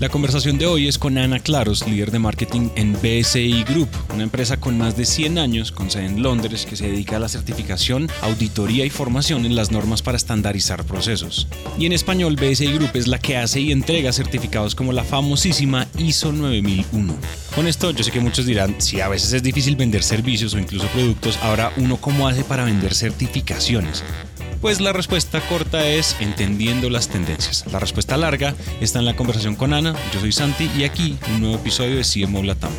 La conversación de hoy es con Ana Claros, líder de marketing en BSI Group, una empresa con más de 100 años, con sede en Londres, que se dedica a la certificación, auditoría y formación en las normas para estandarizar procesos. Y en español, BSI Group es la que hace y entrega certificados como la famosísima ISO 9001. Con esto, yo sé que muchos dirán, si a veces es difícil vender servicios o incluso productos, ahora uno cómo hace para vender certificaciones. Pues la respuesta corta es entendiendo las tendencias. La respuesta larga está en la conversación con Ana. Yo soy Santi y aquí un nuevo episodio de CMO Latam.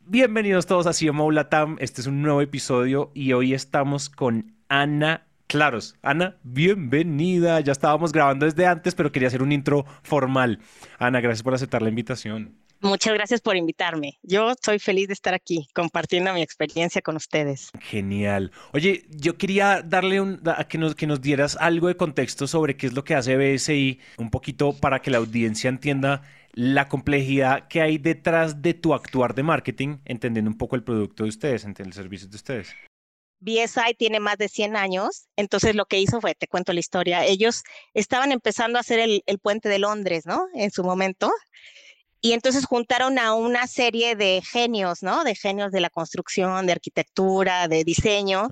Bienvenidos todos a CMO Latam. Este es un nuevo episodio y hoy estamos con Ana Claros. Ana, bienvenida. Ya estábamos grabando desde antes, pero quería hacer un intro formal. Ana, gracias por aceptar la invitación. Muchas gracias por invitarme. Yo soy feliz de estar aquí compartiendo mi experiencia con ustedes. Genial. Oye, yo quería darle un, a que nos, que nos dieras algo de contexto sobre qué es lo que hace BSI, un poquito para que la audiencia entienda la complejidad que hay detrás de tu actuar de marketing, entendiendo un poco el producto de ustedes, el servicio de ustedes. BSI tiene más de 100 años, entonces lo que hizo fue, te cuento la historia, ellos estaban empezando a hacer el, el puente de Londres, ¿no? En su momento, y entonces juntaron a una serie de genios, ¿no? De genios de la construcción, de arquitectura, de diseño.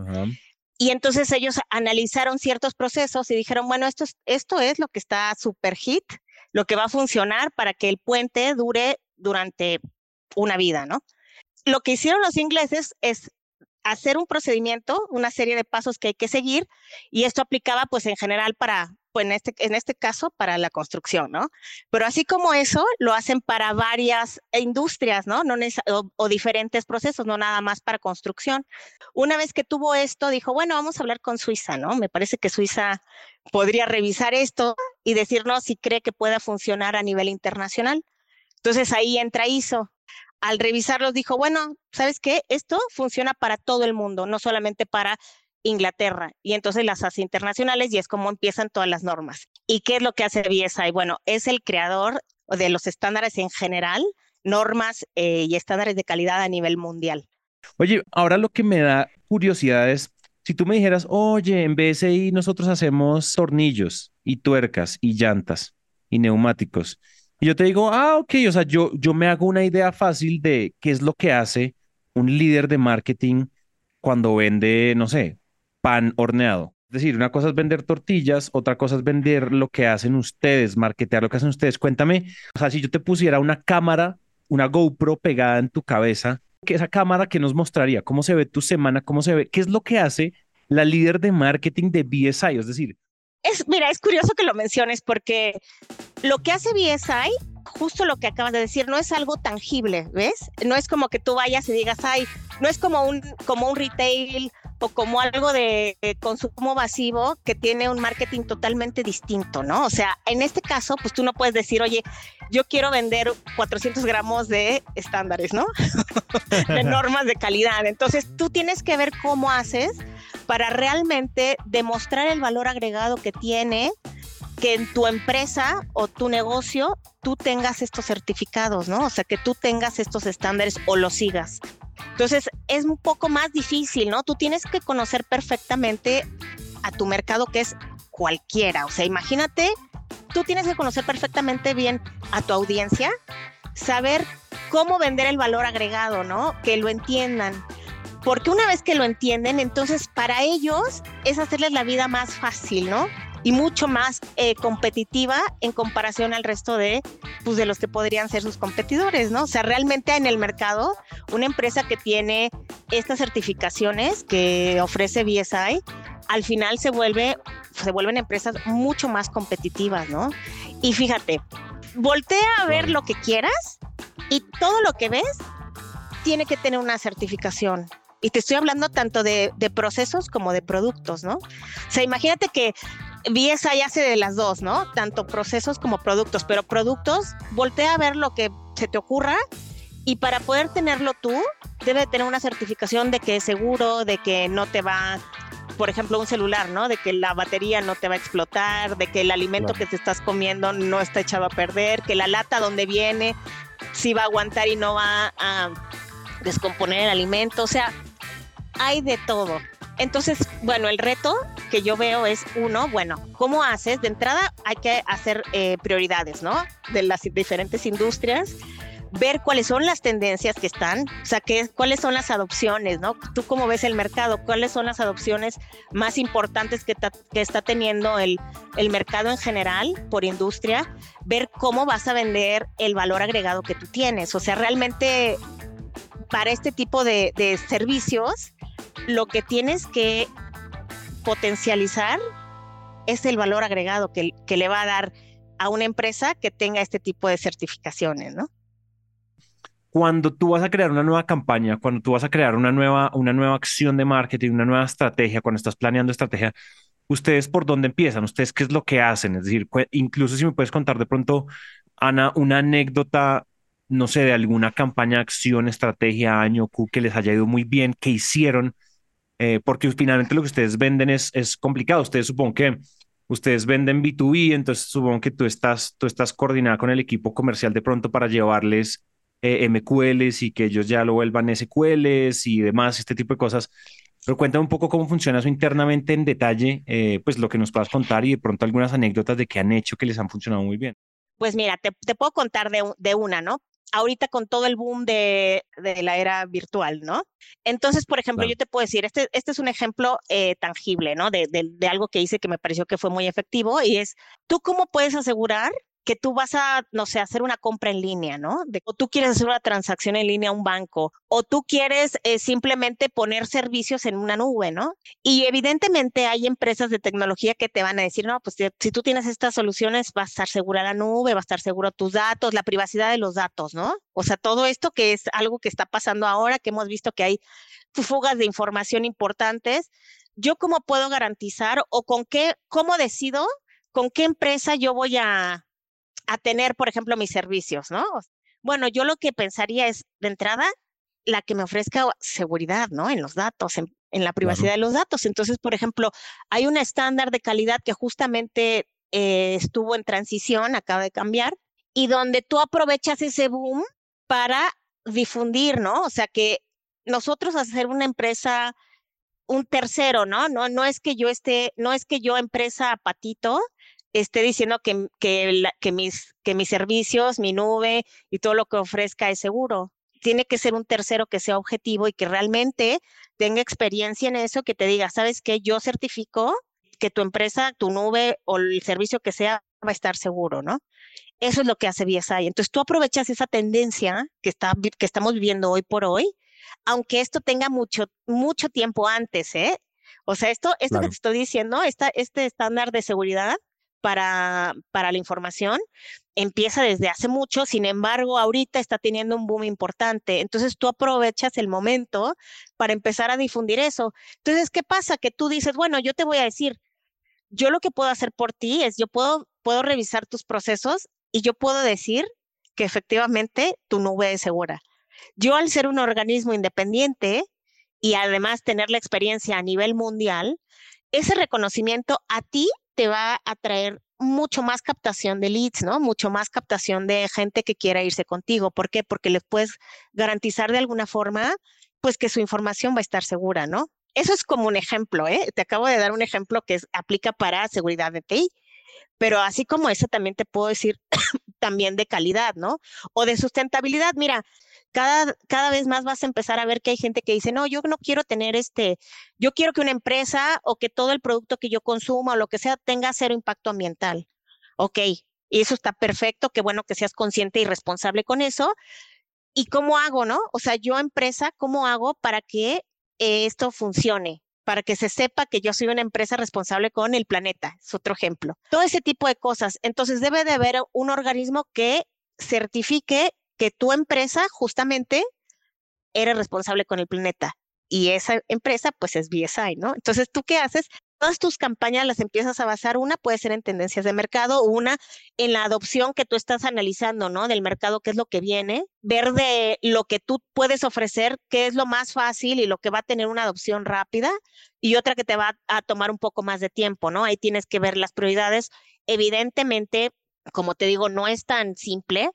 Y entonces ellos analizaron ciertos procesos y dijeron, bueno, esto es, esto es lo que está super hit, lo que va a funcionar para que el puente dure durante una vida, ¿no? Lo que hicieron los ingleses es hacer un procedimiento, una serie de pasos que hay que seguir, y esto aplicaba pues en general para pues, en este, en este caso para la construcción, ¿no? Pero así como eso, lo hacen para varias industrias, ¿no? no o, o, diferentes procesos, no nada más para construcción. Una vez que tuvo esto, dijo, bueno, vamos a hablar con Suiza, ¿no? Me parece que Suiza podría revisar esto y decirnos si cree que pueda funcionar a nivel internacional. Entonces ahí entra ISO. Al revisarlos dijo, bueno, ¿sabes qué? Esto funciona para todo el mundo, no solamente para Inglaterra y entonces las hace internacionales y es como empiezan todas las normas. ¿Y qué es lo que hace BSI? Bueno, es el creador de los estándares en general, normas eh, y estándares de calidad a nivel mundial. Oye, ahora lo que me da curiosidad es, si tú me dijeras, oye, en BSI nosotros hacemos tornillos y tuercas y llantas y neumáticos. Y yo te digo, ah, ok, o sea, yo, yo me hago una idea fácil de qué es lo que hace un líder de marketing cuando vende, no sé, pan horneado. Es decir, una cosa es vender tortillas, otra cosa es vender lo que hacen ustedes, marketear lo que hacen ustedes. Cuéntame, o sea, si yo te pusiera una cámara, una GoPro pegada en tu cabeza, ¿qué esa cámara que nos mostraría? ¿Cómo se ve tu semana? ¿Cómo se ve? ¿Qué es lo que hace la líder de marketing de BSI? Es decir, es, mira, es curioso que lo menciones porque lo que hace BSI, justo lo que acabas de decir, no es algo tangible, ¿ves? No es como que tú vayas y digas, ay, no es como un, como un retail o como algo de, consumo masivo que tiene un marketing totalmente distinto, ¿no? O sea, en este caso, pues tú no puedes decir, oye, yo quiero vender 400 gramos de estándares, ¿no? de normas de calidad. Entonces, tú tienes que ver cómo haces para realmente demostrar el valor agregado que tiene que en tu empresa o tu negocio tú tengas estos certificados, ¿no? O sea, que tú tengas estos estándares o los sigas. Entonces, es un poco más difícil, ¿no? Tú tienes que conocer perfectamente a tu mercado que es cualquiera. O sea, imagínate, tú tienes que conocer perfectamente bien a tu audiencia, saber cómo vender el valor agregado, ¿no? Que lo entiendan. Porque una vez que lo entienden, entonces para ellos es hacerles la vida más fácil, ¿no? Y mucho más eh, competitiva en comparación al resto de, pues, de los que podrían ser sus competidores, ¿no? O sea, realmente en el mercado, una empresa que tiene estas certificaciones que ofrece BSI, al final se vuelve, se vuelven empresas mucho más competitivas, ¿no? Y fíjate, voltea a ver lo que quieras y todo lo que ves tiene que tener una certificación. Y te estoy hablando tanto de, de, procesos como de productos, ¿no? O sea, imagínate que BSI hace de las dos, ¿no? Tanto procesos como productos, pero productos, voltea a ver lo que se te ocurra y para poder tenerlo tú, debe tener una certificación de que es seguro, de que no te va por ejemplo, un celular, ¿no? De que la batería no te va a explotar, de que el alimento que te estás comiendo no está echado a perder, que la lata donde viene sí va a aguantar y no va a descomponer el alimento. O sea, hay de todo. Entonces, bueno, el reto que yo veo es uno, bueno, ¿cómo haces? De entrada hay que hacer eh, prioridades, ¿no? De las diferentes industrias ver cuáles son las tendencias que están, o sea, qué, cuáles son las adopciones, ¿no? Tú cómo ves el mercado, cuáles son las adopciones más importantes que, que está teniendo el, el mercado en general por industria, ver cómo vas a vender el valor agregado que tú tienes, o sea, realmente para este tipo de, servicios, lo que tienes que potencializar es el valor agregado que, que le va a dar a una empresa que tenga este tipo de certificaciones, ¿no? cuando tú vas a crear una nueva campaña, cuando tú vas a crear una nueva, una nueva acción de marketing, una nueva estrategia, cuando estás planeando estrategia, ¿ustedes por dónde empiezan? ¿Ustedes qué es lo que hacen? Es decir, incluso si me puedes contar de pronto, Ana, una anécdota, no sé, de alguna campaña, acción, estrategia, año que les haya ido muy bien, que hicieron, eh, porque finalmente lo que ustedes venden es, es complicado. Ustedes supongo que ustedes venden B2B, entonces supongo que tú estás, tú estás coordinada con el equipo comercial de pronto para llevarles eh, MQLs y que ellos ya lo vuelvan SQLs y demás, este tipo de cosas. Pero cuéntame un poco cómo funciona eso internamente en detalle, eh, pues lo que nos puedas contar y de pronto algunas anécdotas de qué han hecho que les han funcionado muy bien. Pues mira, te, puedo contar de, de, una, ¿no? Ahorita con todo el boom de, de la era virtual, ¿no? Entonces, por ejemplo, yo te puedo decir, este, este es un ejemplo eh, tangible, ¿no? De, de, de algo que hice que me pareció que fue muy efectivo y es, ¿tú cómo puedes asegurar que tú vas a, no sé, hacer una compra en línea, ¿no? De, o tú quieres hacer una transacción en línea a un banco, o tú quieres eh, simplemente poner servicios en una nube, ¿no? Y evidentemente hay empresas de tecnología que te van a decir, no, pues si, tú tienes estas soluciones, va a estar segura la nube, va a estar seguro tus datos, la privacidad de los datos, ¿no? O sea, todo esto que es algo que está pasando ahora, que hemos visto que hay fugas de información importantes, ¿yo cómo puedo garantizar o con qué, cómo decido con qué empresa yo voy a, a tener, por ejemplo, mis servicios, ¿no? Bueno, yo lo que pensaría es, de entrada, la que me ofrezca seguridad, ¿no? En los datos, en, la privacidad de los datos. Entonces, por ejemplo, hay un estándar de calidad que justamente eh, estuvo en transición, acaba de cambiar, y donde tú aprovechas ese boom para difundir, ¿no? O sea, que nosotros hacer una empresa, un tercero, ¿no? No, no es que yo esté, no es que yo empresa patito, esté diciendo que, que, que, mis, que mis servicios, mi nube y todo lo que ofrezca es seguro. Tiene que ser un tercero que sea objetivo y que realmente tenga experiencia en eso, que te diga, ¿sabes qué? Yo certifico que tu empresa, tu nube o el servicio que sea va a estar seguro, ¿no? Eso es lo que hace BSI. Entonces tú aprovechas esa tendencia que, está, que estamos viviendo hoy por hoy, aunque esto tenga mucho, mucho tiempo antes, ¿eh? O sea, esto, esto que te estoy diciendo, esta, este estándar de seguridad para, para la información empieza desde hace mucho, sin embargo, ahorita está teniendo un boom importante. Entonces tú aprovechas el momento para empezar a difundir eso. Entonces, ¿qué pasa? Que tú dices, bueno, yo te voy a decir, yo lo que puedo hacer por ti es, yo puedo, puedo revisar tus procesos y yo puedo decir que efectivamente tu nube es segura. Yo al ser un organismo independiente y además tener la experiencia a nivel mundial, ese reconocimiento a ti te va a traer mucho más captación de leads, ¿no? Mucho más captación de gente que quiera irse contigo. ¿Por qué? Porque les puedes garantizar de alguna forma, pues que su información va a estar segura, ¿no? Eso es como un ejemplo, ¿eh? Te acabo de dar un ejemplo que aplica para seguridad de TI, pero así como eso también te puedo decir también de calidad, ¿no? O de sustentabilidad. Mira, cada, cada vez más vas a empezar a ver que hay gente que dice, no, yo no quiero tener este, yo quiero que una empresa o que todo el producto que yo consuma o lo que sea tenga cero impacto ambiental. Ok, y eso está perfecto, qué bueno que seas consciente y responsable con eso. ¿Y cómo hago, no? O sea, yo empresa, ¿cómo hago para que esto funcione? Para que se sepa que yo soy una empresa responsable con el planeta, es otro ejemplo. Todo ese tipo de cosas. Entonces debe de haber un organismo que certifique que tu empresa justamente era responsable con el planeta y esa empresa pues es BSI, ¿no? Entonces, ¿tú qué haces? todas tus campañas las empiezas a basar, una puede ser en tendencias de mercado, una en la adopción que tú estás analizando, ¿no? Del mercado, qué es lo que viene, ver de lo que tú puedes ofrecer, qué es lo más fácil y lo que va a tener una adopción rápida, y otra que te va a tomar un poco más de tiempo, ¿no? Ahí tienes que ver las prioridades. Evidentemente, como te digo, no es tan simple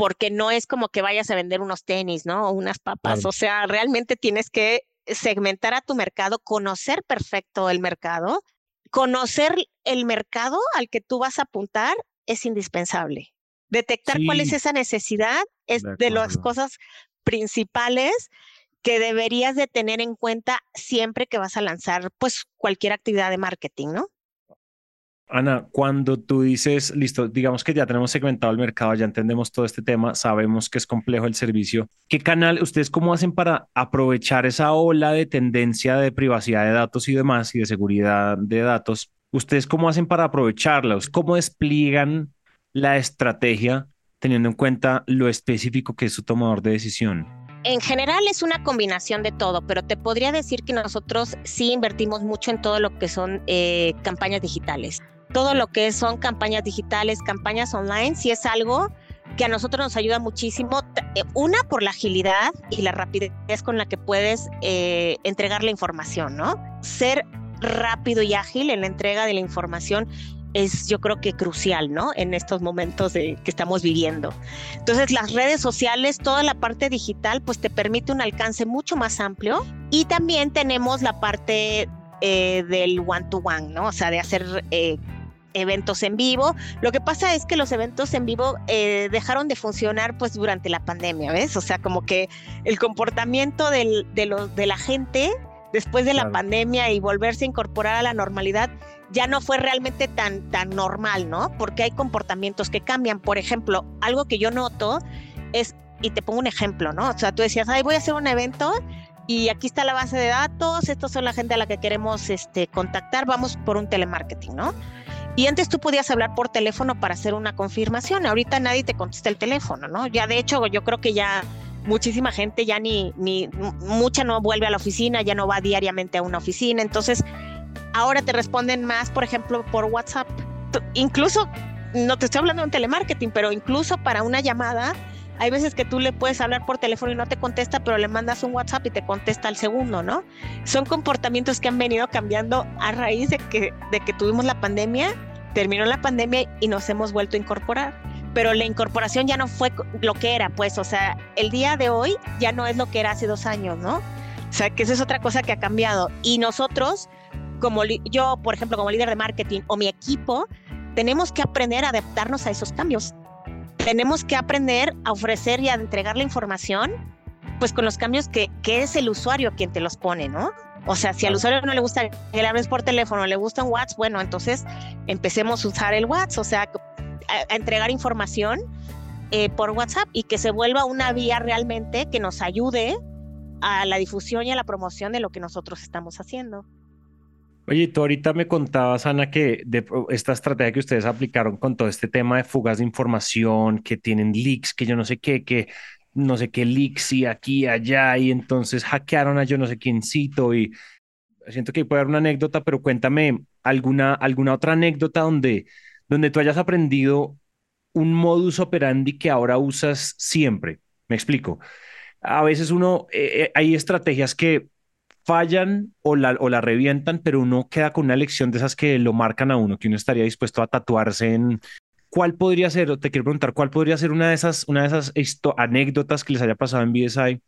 porque no es como que vayas a vender unos tenis, ¿no? O unas papas. O sea, realmente tienes que segmentar a tu mercado, conocer perfecto el mercado. Conocer el mercado al que tú vas a apuntar es indispensable. Detectar cuál es esa necesidad es de, las cosas principales que deberías de tener en cuenta siempre que vas a lanzar pues cualquier actividad de marketing, ¿no? Ana, cuando tú dices, listo, digamos que ya tenemos segmentado el mercado, ya entendemos todo este tema, sabemos que es complejo el servicio, ¿qué canal, ustedes cómo hacen para aprovechar esa ola de tendencia de privacidad de datos y demás y de seguridad de datos? ¿Ustedes cómo hacen para aprovecharlos? ¿Cómo despliegan la estrategia teniendo en cuenta lo específico que es su tomador de decisión? En general es una combinación de todo, pero te podría decir que nosotros sí invertimos mucho en todo lo que son eh, campañas digitales todo lo que son campañas digitales, campañas online, si es algo que a nosotros nos ayuda muchísimo. Eh, una, por la agilidad y la rapidez con la que puedes eh, entregar la información, ¿no? Ser rápido y ágil en la entrega de la información es yo creo que crucial, ¿no? En estos momentos de, que estamos viviendo. Entonces las redes sociales, toda la parte digital, pues te permite un alcance mucho más amplio y también tenemos la parte eh, del one-to-one, ¿no? O sea, de hacer eventos en vivo. Lo que pasa es que los eventos en vivo eh, dejaron de funcionar pues durante la pandemia, ¿ves? O sea, como que el comportamiento de, de la gente después de la pandemia y volverse a incorporar a la normalidad ya no fue realmente tan, tan normal, ¿no? Porque hay comportamientos que cambian. Por ejemplo, algo que yo noto es, y te pongo un ejemplo, ¿no? O sea, tú decías, ay, voy a hacer un evento y aquí está la base de datos, estos son la gente a la que queremos este, contactar, vamos por un telemarketing, ¿no? Y antes tú podías hablar por teléfono para hacer una confirmación, ahorita nadie te contesta el teléfono, ¿no? Ya de hecho yo creo que ya muchísima gente ya ni, ni mucha no vuelve a la oficina, ya no va diariamente a una oficina, entonces ahora te responden más, por ejemplo, por WhatsApp. Incluso, no te estoy hablando de un telemarketing, pero incluso para una llamada, hay veces que tú le puedes hablar por teléfono y no te contesta, pero le mandas un WhatsApp y te contesta al segundo, ¿no? Son comportamientos que han venido cambiando a raíz de que, de que tuvimos la pandemia, terminó la pandemia y nos hemos vuelto a incorporar. Pero la incorporación ya no fue lo que era, pues, o sea, el día de hoy ya no es lo que era hace dos años, ¿no? O sea, que esa es otra cosa que ha cambiado. Y nosotros, como yo, por ejemplo, como líder de marketing o mi equipo, tenemos que aprender a adaptarnos a esos cambios tenemos que aprender a ofrecer y a entregar la información, pues con los cambios que, que es el usuario quien te los pone, ¿no? O sea, si al usuario no le gusta que le hables por teléfono, le gusta un WhatsApp, bueno, entonces empecemos a usar el WhatsApp, o sea, a, entregar información eh, por WhatsApp y que se vuelva una vía realmente que nos ayude a la difusión y a la promoción de lo que nosotros estamos haciendo. Oye, tú ahorita me contabas, Ana, que de esta estrategia que ustedes aplicaron con todo este tema de fugas de información, que tienen leaks, que yo no sé qué, que no sé qué leaks y aquí allá, y entonces hackearon a yo no sé quiéncito y siento que puede haber una anécdota, pero cuéntame alguna, alguna otra anécdota donde, donde tú hayas aprendido un modus operandi que ahora usas siempre. Me explico. A veces uno, eh, eh, hay estrategias que fallan o la, o la revientan, pero uno queda con una lección de esas que lo marcan a uno, que uno estaría dispuesto a tatuarse en... ¿Cuál podría ser, o te quiero preguntar, cuál podría ser una de esas, una de esas anécdotas que les haya pasado en BSI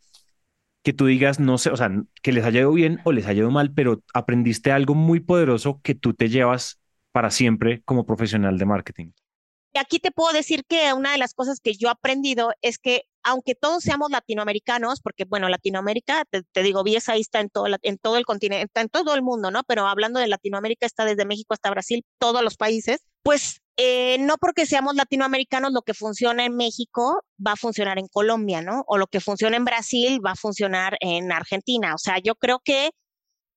que tú digas, no sé, o sea, que les haya ido bien o les haya ido mal, pero aprendiste algo muy poderoso que tú te llevas para siempre como profesional de marketing? Aquí te puedo decir que una de las cosas que yo he aprendido es que aunque todos seamos latinoamericanos, porque bueno, Latinoamérica, te, digo, ahí está en todo, en todo el continente, está en todo el mundo, ¿no? Pero hablando de Latinoamérica, está desde México hasta Brasil, todos los países, pues eh, no porque seamos latinoamericanos, lo que funciona en México va a funcionar en Colombia, ¿no? O lo que funciona en Brasil va a funcionar en Argentina. O sea, yo creo que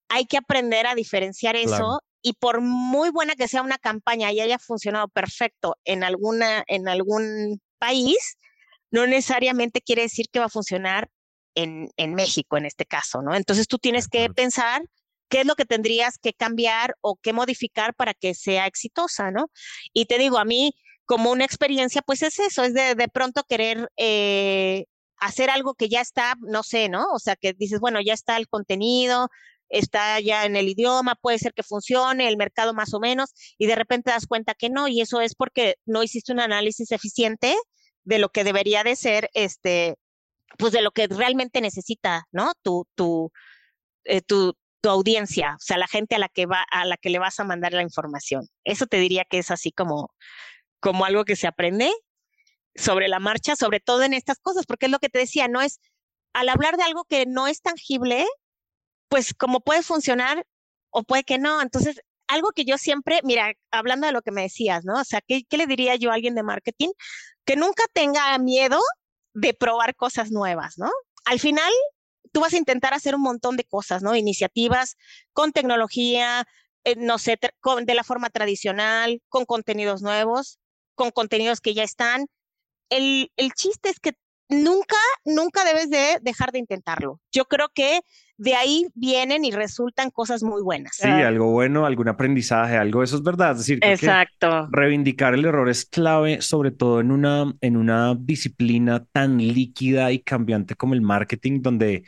hay que aprender a diferenciar eso y por muy buena que sea una campaña y haya funcionado perfecto en alguna en algún país, no necesariamente quiere decir que va a funcionar en, en México en este caso, ¿no? Entonces tú tienes que pensar qué es lo que tendrías que cambiar o qué modificar para que sea exitosa, ¿no? Y te digo, a mí como una experiencia, pues es eso, es de, de pronto querer eh, hacer algo que ya está, no sé, ¿no? O sea, que dices, bueno, ya está el contenido, está ya en el idioma, puede ser que funcione, el mercado más o menos, y de repente das cuenta que no, y eso es porque no hiciste un análisis eficiente de lo que debería de ser, este, pues de lo que realmente necesita, ¿no? Tu, tu, eh, tu, tu audiencia, o sea, la gente a la que va, a la que le vas a mandar la información. Eso te diría que es así como, como algo que se aprende sobre la marcha, sobre todo en estas cosas, porque es lo que te decía, no es, al hablar de algo que no es tangible, pues como puede funcionar o puede que no. Entonces, algo que yo siempre, mira, hablando de lo que me decías, ¿no? O sea, ¿qué, qué le diría yo a alguien de marketing? Que nunca tenga miedo de probar cosas nuevas, ¿no? Al final, tú vas a intentar hacer un montón de cosas, ¿no? Iniciativas con tecnología, eh, no sé, con, de la forma tradicional, con contenidos nuevos, con contenidos que ya están. El, el chiste es que nunca, nunca debes de dejar de intentarlo. Yo creo que de ahí vienen y resultan cosas muy buenas. Sí, algo bueno, algún aprendizaje, algo, eso es verdad. Es decir, Exacto. reivindicar el error es clave, sobre todo en una, en una disciplina tan líquida y cambiante como el marketing, donde,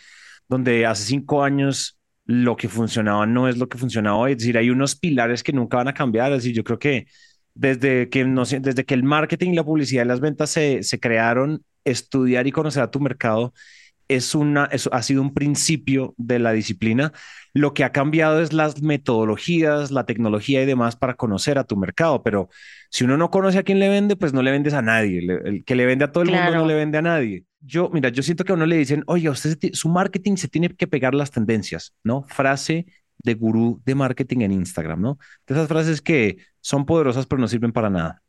donde hace cinco años lo que funcionaba no es lo que funcionaba hoy. Es decir, hay unos pilares que nunca van a cambiar. Es decir, yo creo que desde que, no desde que el marketing, la publicidad y las ventas se, se crearon, estudiar y conocer a tu mercado es una, ha sido un principio de la disciplina. Lo que ha cambiado es las metodologías, la tecnología y demás para conocer a tu mercado. Pero si uno no conoce a quién le vende, pues no le vendes a nadie. el que le vende a todo el mundo no le vende a nadie. Yo, mira, yo siento que a uno le dicen, oye, usted su marketing se tiene que pegar las tendencias, ¿no? Frase de gurú de marketing en Instagram, ¿no? De esas frases que son poderosas pero no sirven para nada.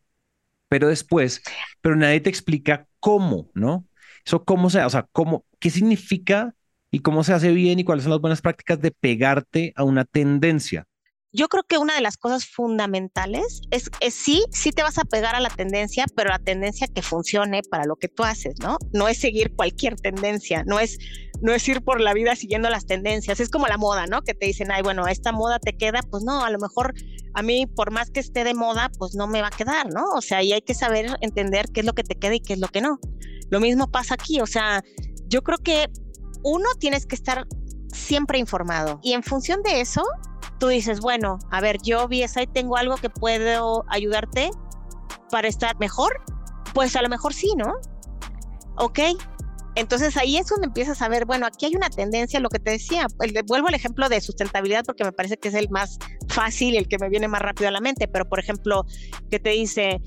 Pero después, pero nadie te explica cómo, ¿no? Eso cómo se, o sea, cómo, qué significa y cómo se hace bien y cuáles son las buenas prácticas de pegarte a una tendencia. Yo creo que una de las cosas fundamentales es, es sí, sí te vas a pegar a la tendencia, pero la tendencia que funcione para lo que tú haces, ¿no? No es seguir cualquier tendencia, no es, no es ir por la vida siguiendo las tendencias, es como la moda, ¿no? Que te dicen, ay, bueno, esta moda te queda, pues no, a lo mejor a mí, por más que esté de moda, pues no me va a quedar, ¿no? O sea, y hay que saber entender qué es lo que te queda y qué es lo que no. Lo mismo pasa aquí, o sea, yo creo que uno tienes que estar siempre informado y en función de eso, tú dices, bueno, a ver, yo BSI tengo algo que puedo ayudarte para estar mejor, pues a lo mejor sí, ¿no? Ok. Entonces ahí es donde empiezas a ver, bueno, aquí hay una tendencia, lo que te decía, vuelvo al ejemplo de sustentabilidad porque me parece que es el más fácil, el que me viene más rápido a la mente, pero por ejemplo, que te dice,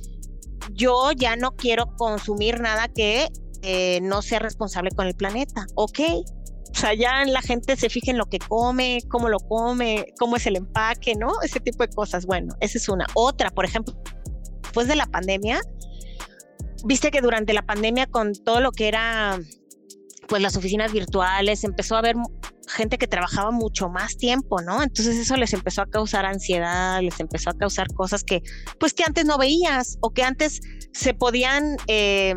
yo ya no quiero consumir nada que eh, no sea responsable con el planeta. Ok. O sea, ya la gente se fija en lo que come, cómo lo come, cómo es el empaque, ¿no? Ese tipo de cosas. Bueno, esa es una. Otra, por ejemplo, después de la pandemia, viste que durante la pandemia con todo lo que era pues las oficinas virtuales, empezó a haber gente que trabajaba mucho más tiempo, ¿no? Entonces eso les empezó a causar ansiedad, les empezó a causar cosas que, pues que antes no veías o que antes se podían, eh,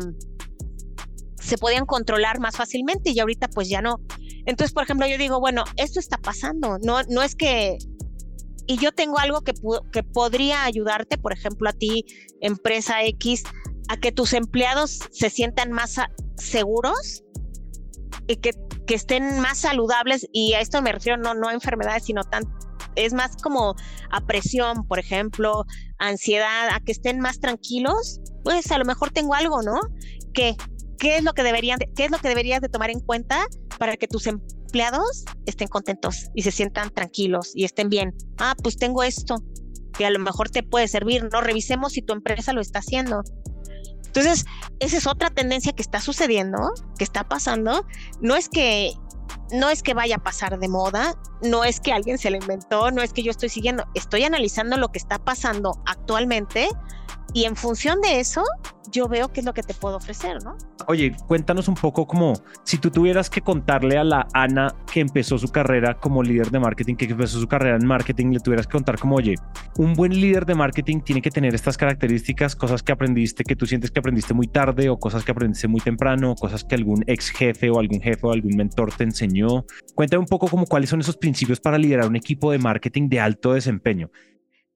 se podían controlar más fácilmente y ahorita pues ya no. Entonces, por ejemplo, yo digo, bueno, esto está pasando, no, no es que y yo tengo algo que, que podría ayudarte, por ejemplo, a ti, empresa X, a que tus empleados se sientan más seguros que, que, estén más saludables, y a esto me refiero no, no a enfermedades, sino tan, es más como a presión, por ejemplo, ansiedad, a que estén más tranquilos, pues a lo mejor tengo algo, ¿no? ¿Qué? ¿Qué es lo que deberían, qué es lo que deberías de tomar en cuenta para que tus empleados estén contentos y se sientan tranquilos y estén bien? Ah, pues tengo esto que a lo mejor te puede servir, ¿no? Revisemos si tu empresa lo está haciendo. Entonces, esa es otra tendencia que está sucediendo, que está pasando. No es que no es que vaya a pasar de moda, no es que alguien se lo inventó, no es que yo estoy siguiendo, estoy analizando lo que está pasando actualmente y en función de eso, yo veo qué es lo que te puedo ofrecer, ¿no? Oye, cuéntanos un poco como si tú tuvieras que contarle a la Ana que empezó su carrera como líder de marketing, que empezó su carrera en marketing, le tuvieras que contar como, oye, un buen líder de marketing tiene que tener estas características, cosas que aprendiste, que tú sientes que aprendiste muy tarde o cosas que aprendiste muy temprano, cosas que algún ex jefe o algún jefe o algún mentor te enseñó. Cuéntame un poco como cuáles son esos principios para liderar un equipo de marketing de alto desempeño.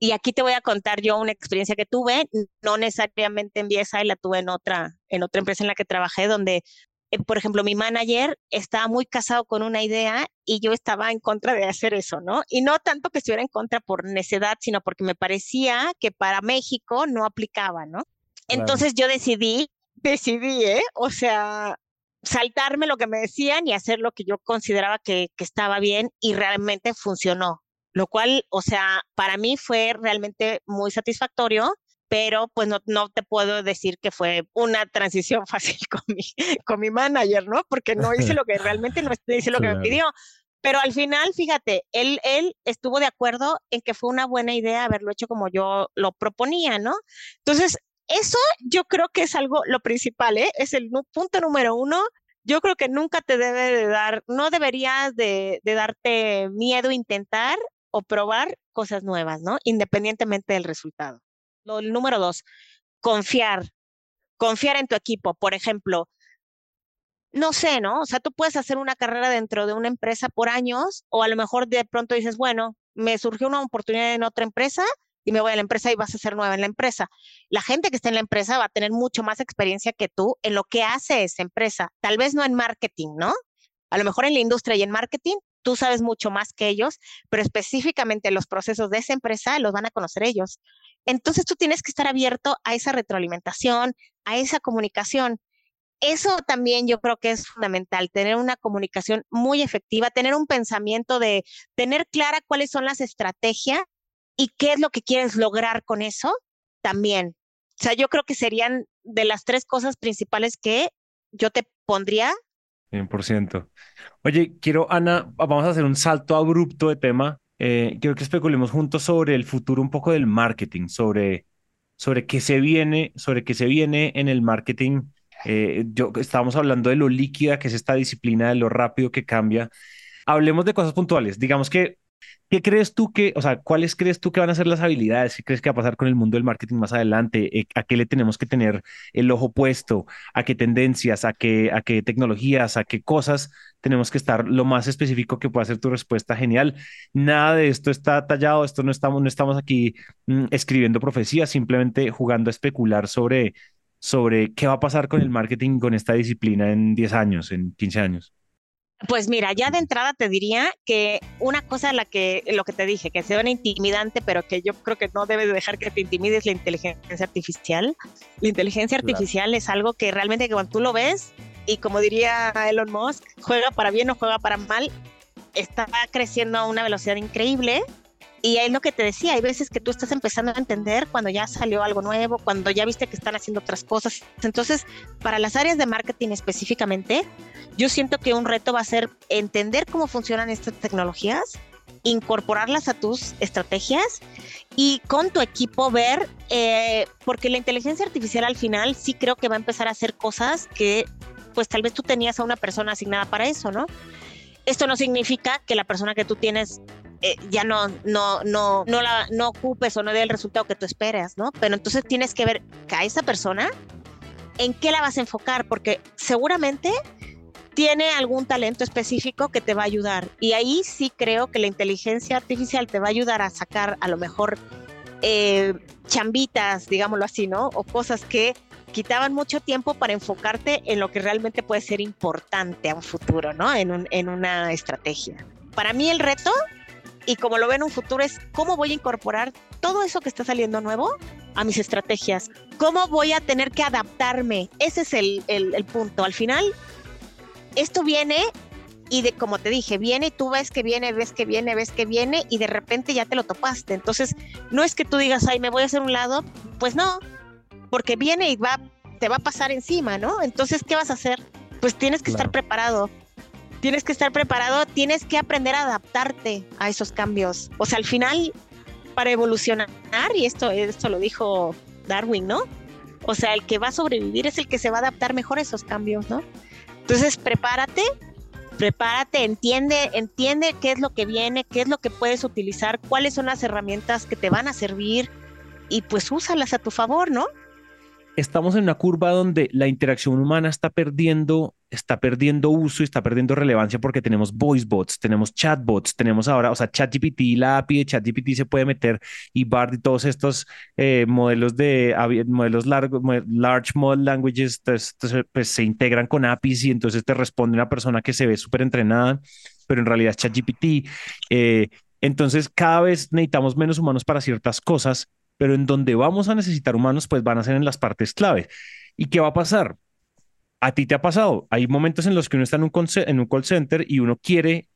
Y aquí te voy a contar yo una experiencia que tuve, no necesariamente en BSI, la tuve en otra, en otra empresa en la que trabajé, donde, eh, por ejemplo, mi manager estaba muy casado con una idea y yo estaba en contra de hacer eso, ¿no? Y no tanto que estuviera en contra por necedad, sino porque me parecía que para México no aplicaba, ¿no? Entonces yo decidí, decidí, ¿eh? O sea, saltarme lo que me decían y hacer lo que yo consideraba que, que estaba bien y realmente funcionó lo cual, o sea, para mí fue realmente muy satisfactorio, pero pues no, no te puedo decir que fue una transición fácil con mi, con mi manager, ¿no? Porque no hice lo que realmente no hice lo que me pidió. Pero al final, fíjate, él, él estuvo de acuerdo en que fue una buena idea haberlo hecho como yo lo proponía, ¿no? Entonces, eso yo creo que es algo, lo principal, ¿eh? Es el punto número uno. Yo creo que nunca te debe de dar, no deberías de, de darte miedo intentar o probar cosas nuevas, ¿no? Independientemente del resultado. Lo, el número dos, confiar. Confiar en tu equipo. Por ejemplo, no sé, ¿no? O sea, tú puedes hacer una carrera dentro de una empresa por años o a lo mejor de pronto dices, bueno, me surgió una oportunidad en otra empresa y me voy a la empresa y vas a ser nueva en la empresa. La gente que está en la empresa va a tener mucho más experiencia que tú en lo que hace esa empresa. Tal vez no en marketing, ¿no? A lo mejor en la industria y en marketing, tú sabes mucho más que ellos, pero específicamente los procesos de esa empresa los van a conocer ellos. Entonces tú tienes que estar abierto a esa retroalimentación, a esa comunicación. Eso también yo creo que es fundamental, tener una comunicación muy efectiva, tener un pensamiento de tener clara cuáles son las estrategias y qué es lo que quieres lograr con eso también. O sea, yo creo que serían de las tres cosas principales que yo te pondría 100%. Oye, quiero, Ana, vamos a hacer un salto abrupto de tema. Eh, quiero que especulemos juntos sobre el futuro un poco del marketing, sobre, sobre qué se viene, sobre qué se viene en el marketing. Eh, yo, estábamos hablando de lo líquida que es esta disciplina, de lo rápido que cambia. Hablemos de cosas puntuales. Digamos que ¿Qué crees tú que, o sea, cuáles crees tú que van a ser las habilidades? ¿Qué crees que va a pasar con el mundo del marketing más adelante? Eh, ¿A qué le tenemos que tener el ojo puesto? ¿A qué tendencias? ¿A qué, a qué tecnologías? ¿A qué cosas tenemos que estar lo más específico que pueda ser tu respuesta? Genial. Nada de esto está tallado, esto no estamos, no estamos aquí mm, escribiendo profecías, simplemente jugando a especular sobre, sobre qué va a pasar con el marketing, con esta disciplina en 10 años, en 15 años. Pues mira, ya de entrada te diría que una cosa la que lo que te dije, que sea una intimidante, pero que yo creo que no debes dejar que te intimide es la inteligencia artificial. La inteligencia artificial es algo que realmente cuando tú lo ves y como diría Elon Musk, juega para bien o juega para mal, está creciendo a una velocidad increíble y es lo que te decía, hay veces que tú estás empezando a entender cuando ya salió algo nuevo, cuando ya viste que están haciendo otras cosas. Entonces, para las áreas de marketing específicamente, yo siento que un reto va a ser entender cómo funcionan estas tecnologías, incorporarlas a tus estrategias y con tu equipo ver, eh, porque la inteligencia artificial al final sí creo que va a empezar a hacer cosas que pues tal vez tú tenías a una persona asignada para eso, ¿no? Esto no significa que la persona que tú tienes eh, ya no, no, no, no, la, no ocupes o no dé el resultado que tú esperas, ¿no? Pero entonces tienes que ver que a esa persona, ¿en qué la vas a enfocar? Porque seguramente tiene algún talento específico que te va a ayudar. Y ahí sí creo que la inteligencia artificial te va a ayudar a sacar a lo mejor eh, chambitas, digámoslo así, ¿no? O cosas que quitaban mucho tiempo para enfocarte en lo que realmente puede ser importante a un futuro, ¿no? En, un, en una estrategia. Para mí el reto y como lo veo en un futuro es cómo voy a incorporar todo eso que está saliendo nuevo a mis estrategias. ¿Cómo voy a tener que adaptarme? Ese es el, el, punto. Al final, esto viene y de como te dije, viene y tú ves que viene, ves que viene, ves que viene y de repente ya te lo topaste. Entonces, no es que tú digas, ay, me voy a hacer un lado, pues no, porque viene y va, te va a pasar encima, ¿no? Entonces, ¿qué vas a hacer? Pues tienes que estar preparado tienes que estar preparado, tienes que aprender a adaptarte a esos cambios. O sea, al final, para evolucionar, y esto, esto lo dijo Darwin, ¿no? O sea, el que va a sobrevivir es el que se va a adaptar mejor a esos cambios, ¿no? Entonces, prepárate, prepárate, entiende, entiende qué es lo que viene, qué es lo que puedes utilizar, cuáles son las herramientas que te van a servir y pues úsalas a tu favor, ¿no? estamos en una curva donde la interacción humana está perdiendo, está perdiendo uso y está perdiendo relevancia porque tenemos voice bots, tenemos chatbots, tenemos ahora, o sea, ChatGPT, la API de ChatGPT se puede meter y BARD y todos estos eh, modelos de modelos largos, large model languages, pues, pues, se integran con APIs y entonces te responde una persona que se ve súper entrenada, pero en realidad es ChatGPT. Eh, entonces, cada vez necesitamos menos humanos para ciertas cosas pero en donde vamos a necesitar humanos, pues van a ser en las partes clave. ¿Y qué va a pasar? A ti te ha pasado. Hay momentos en los que uno está en un, en un call center y uno quiere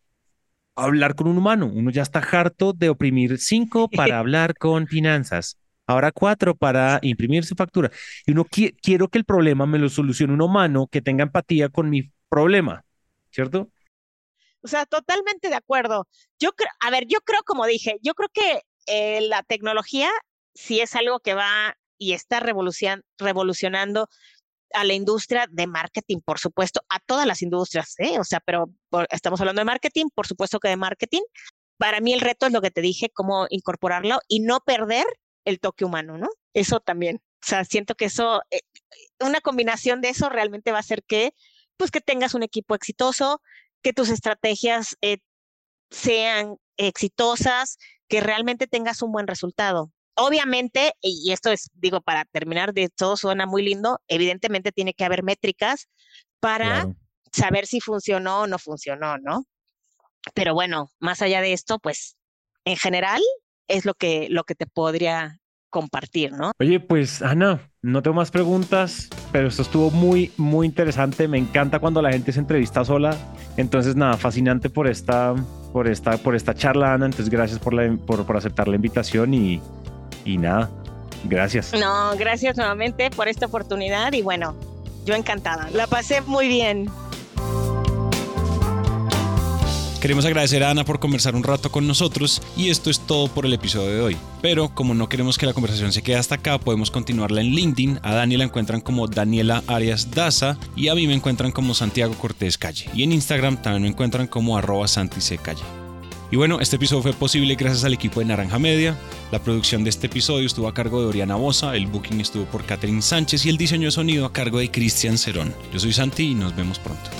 hablar con un humano. Uno ya está harto de oprimir cinco para hablar con finanzas. Ahora cuatro para imprimir su factura. Y uno quiero que el problema me lo solucione un humano que tenga empatía con mi problema, ¿cierto? O sea, totalmente de acuerdo. Yo creo, a ver, yo creo, como dije, yo creo que eh, la tecnología si es algo que va y está revolucionando a la industria de marketing, por supuesto, a todas las industrias, ¿eh? o sea, pero estamos hablando de marketing, por supuesto que de marketing. Para mí el reto es lo que te dije, cómo incorporarlo y no perder el toque humano, ¿no? Eso también. O sea, siento que eso, eh, una combinación de eso realmente va a hacer que, pues, que tengas un equipo exitoso, que tus estrategias eh, sean exitosas, que realmente tengas un buen resultado obviamente, y esto es, digo, para terminar de todo suena muy lindo, evidentemente tiene que haber métricas para saber si funcionó o no funcionó, ¿no? Pero bueno, más allá de esto, pues en general es lo que, lo que te podría compartir, ¿no? Oye, pues Ana, no tengo más preguntas, pero esto estuvo muy, muy interesante. Me encanta cuando la gente se entrevista sola. Entonces, nada, fascinante por esta, por esta, por esta charla, Ana. Entonces, gracias por, la, por, por aceptar la invitación y, y nada, gracias. No, gracias nuevamente por esta oportunidad y bueno, yo encantada. La pasé muy bien. Queremos agradecer a Ana por conversar un rato con nosotros y esto es todo por el episodio de hoy. Pero como no queremos que la conversación se quede hasta acá, podemos continuarla en LinkedIn. A Dani la encuentran como Daniela Arias Daza y a mí me encuentran como Santiago Cortés Calle. Y en Instagram también me encuentran como arroba Calle. Y bueno, este episodio fue posible gracias al equipo de Naranja Media. La producción de este episodio estuvo a cargo de Oriana Bosa, el booking estuvo por Catherine Sánchez y el diseño de sonido a cargo de Cristian Cerón. Yo soy Santi y nos vemos pronto.